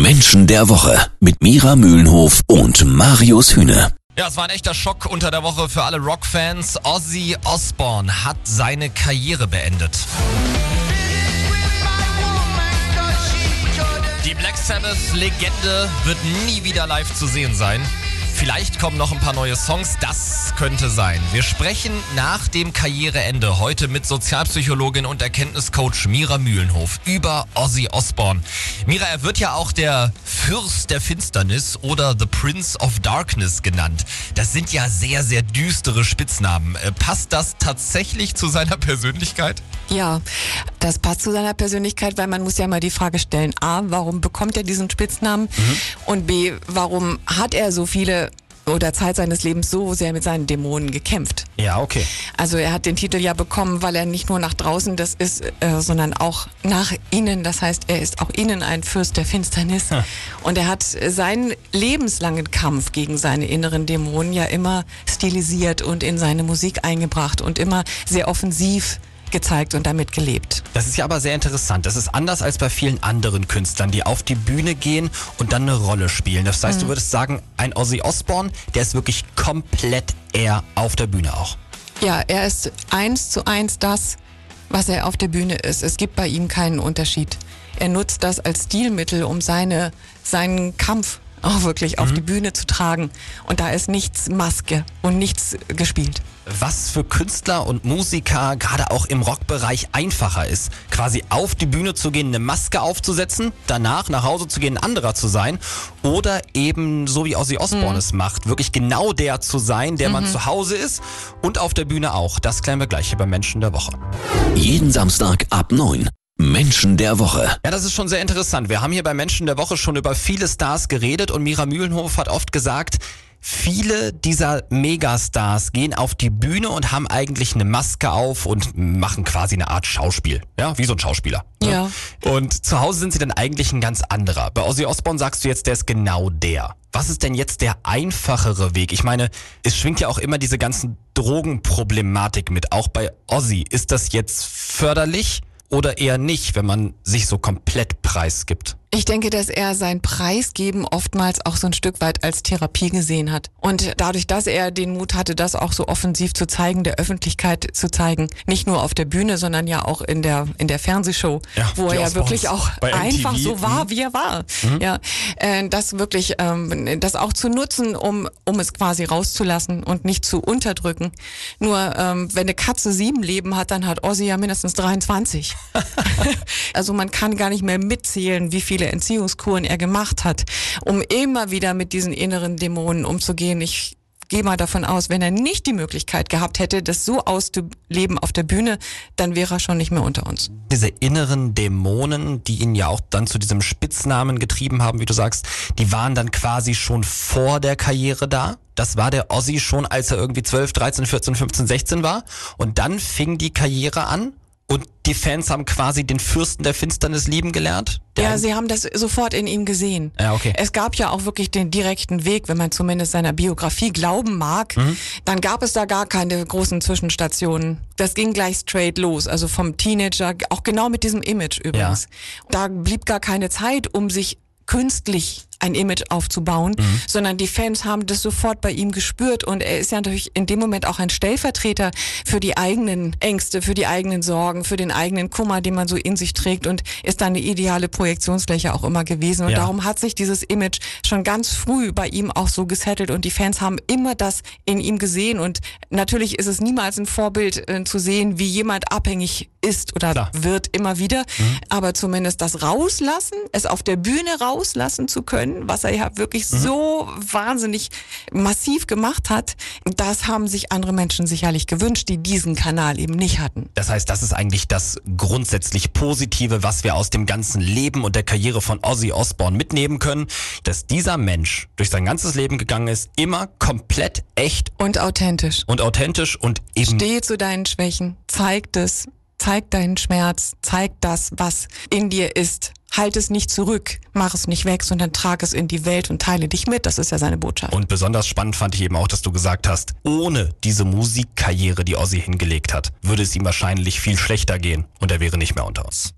Menschen der Woche mit Mira Mühlenhof und Marius Hühne. Ja, es war ein echter Schock unter der Woche für alle Rockfans. Ozzy Osbourne hat seine Karriere beendet. Die Black Sabbath-Legende wird nie wieder live zu sehen sein. Vielleicht kommen noch ein paar neue Songs, das könnte sein. Wir sprechen nach dem Karriereende heute mit Sozialpsychologin und Erkenntniscoach Mira Mühlenhof über Ozzy Osbourne. Mira, er wird ja auch der Fürst der Finsternis oder The Prince of Darkness genannt. Das sind ja sehr, sehr düstere Spitznamen. Äh, passt das tatsächlich zu seiner Persönlichkeit? Ja, das passt zu seiner Persönlichkeit, weil man muss ja mal die Frage stellen, a, warum bekommt er diesen Spitznamen mhm. und b, warum hat er so viele oder Zeit seines Lebens so sehr mit seinen Dämonen gekämpft. Ja, okay. Also er hat den Titel ja bekommen, weil er nicht nur nach draußen das ist, äh, sondern auch nach innen. Das heißt, er ist auch innen ein Fürst der Finsternis. Hm. Und er hat seinen lebenslangen Kampf gegen seine inneren Dämonen ja immer stilisiert und in seine Musik eingebracht und immer sehr offensiv gezeigt und damit gelebt. Das ist ja aber sehr interessant. Das ist anders als bei vielen anderen Künstlern, die auf die Bühne gehen und dann eine Rolle spielen. Das heißt, mhm. du würdest sagen, ein Ozzy Osbourne, der ist wirklich komplett er auf der Bühne auch. Ja, er ist eins zu eins das, was er auf der Bühne ist. Es gibt bei ihm keinen Unterschied. Er nutzt das als Stilmittel, um seine, seinen Kampf auch wirklich mhm. auf die Bühne zu tragen. Und da ist nichts Maske und nichts gespielt. Was für Künstler und Musiker gerade auch im Rockbereich einfacher ist, quasi auf die Bühne zu gehen, eine Maske aufzusetzen, danach nach Hause zu gehen, ein anderer zu sein oder eben so wie Ozzy Osbourne mhm. es macht, wirklich genau der zu sein, der mhm. man zu Hause ist und auf der Bühne auch. Das klären wir gleich hier bei Menschen der Woche. Jeden Samstag ab 9. Menschen der Woche. Ja, das ist schon sehr interessant. Wir haben hier bei Menschen der Woche schon über viele Stars geredet und Mira Mühlenhof hat oft gesagt, viele dieser Megastars gehen auf die Bühne und haben eigentlich eine Maske auf und machen quasi eine Art Schauspiel. Ja, wie so ein Schauspieler. Ne? Ja. Und zu Hause sind sie dann eigentlich ein ganz anderer. Bei Ozzy Osbourne sagst du jetzt, der ist genau der. Was ist denn jetzt der einfachere Weg? Ich meine, es schwingt ja auch immer diese ganzen Drogenproblematik mit. Auch bei Ozzy. Ist das jetzt förderlich? Oder eher nicht, wenn man sich so komplett preisgibt? Ich denke, dass er sein Preisgeben oftmals auch so ein Stück weit als Therapie gesehen hat. Und dadurch, dass er den Mut hatte, das auch so offensiv zu zeigen, der Öffentlichkeit zu zeigen, nicht nur auf der Bühne, sondern ja auch in der, in der Fernsehshow, ja, wo er ja wirklich auch einfach so war, mhm. wie er war. Mhm. Ja, äh, das wirklich, ähm, das auch zu nutzen, um, um es quasi rauszulassen und nicht zu unterdrücken. Nur, ähm, wenn eine Katze sieben Leben hat, dann hat Ozzy ja mindestens 23. also man kann gar nicht mehr mitzählen, wie viele viele Entziehungskuren er gemacht hat, um immer wieder mit diesen inneren Dämonen umzugehen. Ich gehe mal davon aus, wenn er nicht die Möglichkeit gehabt hätte, das so auszuleben auf der Bühne, dann wäre er schon nicht mehr unter uns. Diese inneren Dämonen, die ihn ja auch dann zu diesem Spitznamen getrieben haben, wie du sagst, die waren dann quasi schon vor der Karriere da. Das war der Ossi schon, als er irgendwie 12, 13, 14, 15, 16 war. Und dann fing die Karriere an und die Fans haben quasi den Fürsten der Finsternis lieben gelernt? Ja, sie haben das sofort in ihm gesehen. Ja, okay. Es gab ja auch wirklich den direkten Weg, wenn man zumindest seiner Biografie glauben mag, mhm. dann gab es da gar keine großen Zwischenstationen. Das ging gleich straight los, also vom Teenager, auch genau mit diesem Image übrigens. Ja. Da blieb gar keine Zeit, um sich künstlich ein Image aufzubauen, mhm. sondern die Fans haben das sofort bei ihm gespürt und er ist ja natürlich in dem Moment auch ein Stellvertreter für die eigenen Ängste, für die eigenen Sorgen, für den eigenen Kummer, den man so in sich trägt und ist dann eine ideale Projektionsfläche auch immer gewesen und ja. darum hat sich dieses Image schon ganz früh bei ihm auch so gesettelt und die Fans haben immer das in ihm gesehen und natürlich ist es niemals ein Vorbild äh, zu sehen, wie jemand abhängig ist oder Klar. wird immer wieder, mhm. aber zumindest das rauslassen, es auf der Bühne rauslassen zu können, können, was er ja wirklich mhm. so wahnsinnig massiv gemacht hat, das haben sich andere Menschen sicherlich gewünscht, die diesen Kanal eben nicht hatten. Das heißt, das ist eigentlich das grundsätzlich Positive, was wir aus dem ganzen Leben und der Karriere von Ozzy Osbourne mitnehmen können, dass dieser Mensch durch sein ganzes Leben gegangen ist, immer komplett echt und authentisch. Und authentisch und eben Steh zu deinen Schwächen, zeig das, zeig deinen Schmerz, zeig das, was in dir ist halt es nicht zurück, mach es nicht weg, sondern trag es in die Welt und teile dich mit. Das ist ja seine Botschaft. Und besonders spannend fand ich eben auch, dass du gesagt hast, ohne diese Musikkarriere, die Ozzy hingelegt hat, würde es ihm wahrscheinlich viel schlechter gehen und er wäre nicht mehr unter uns.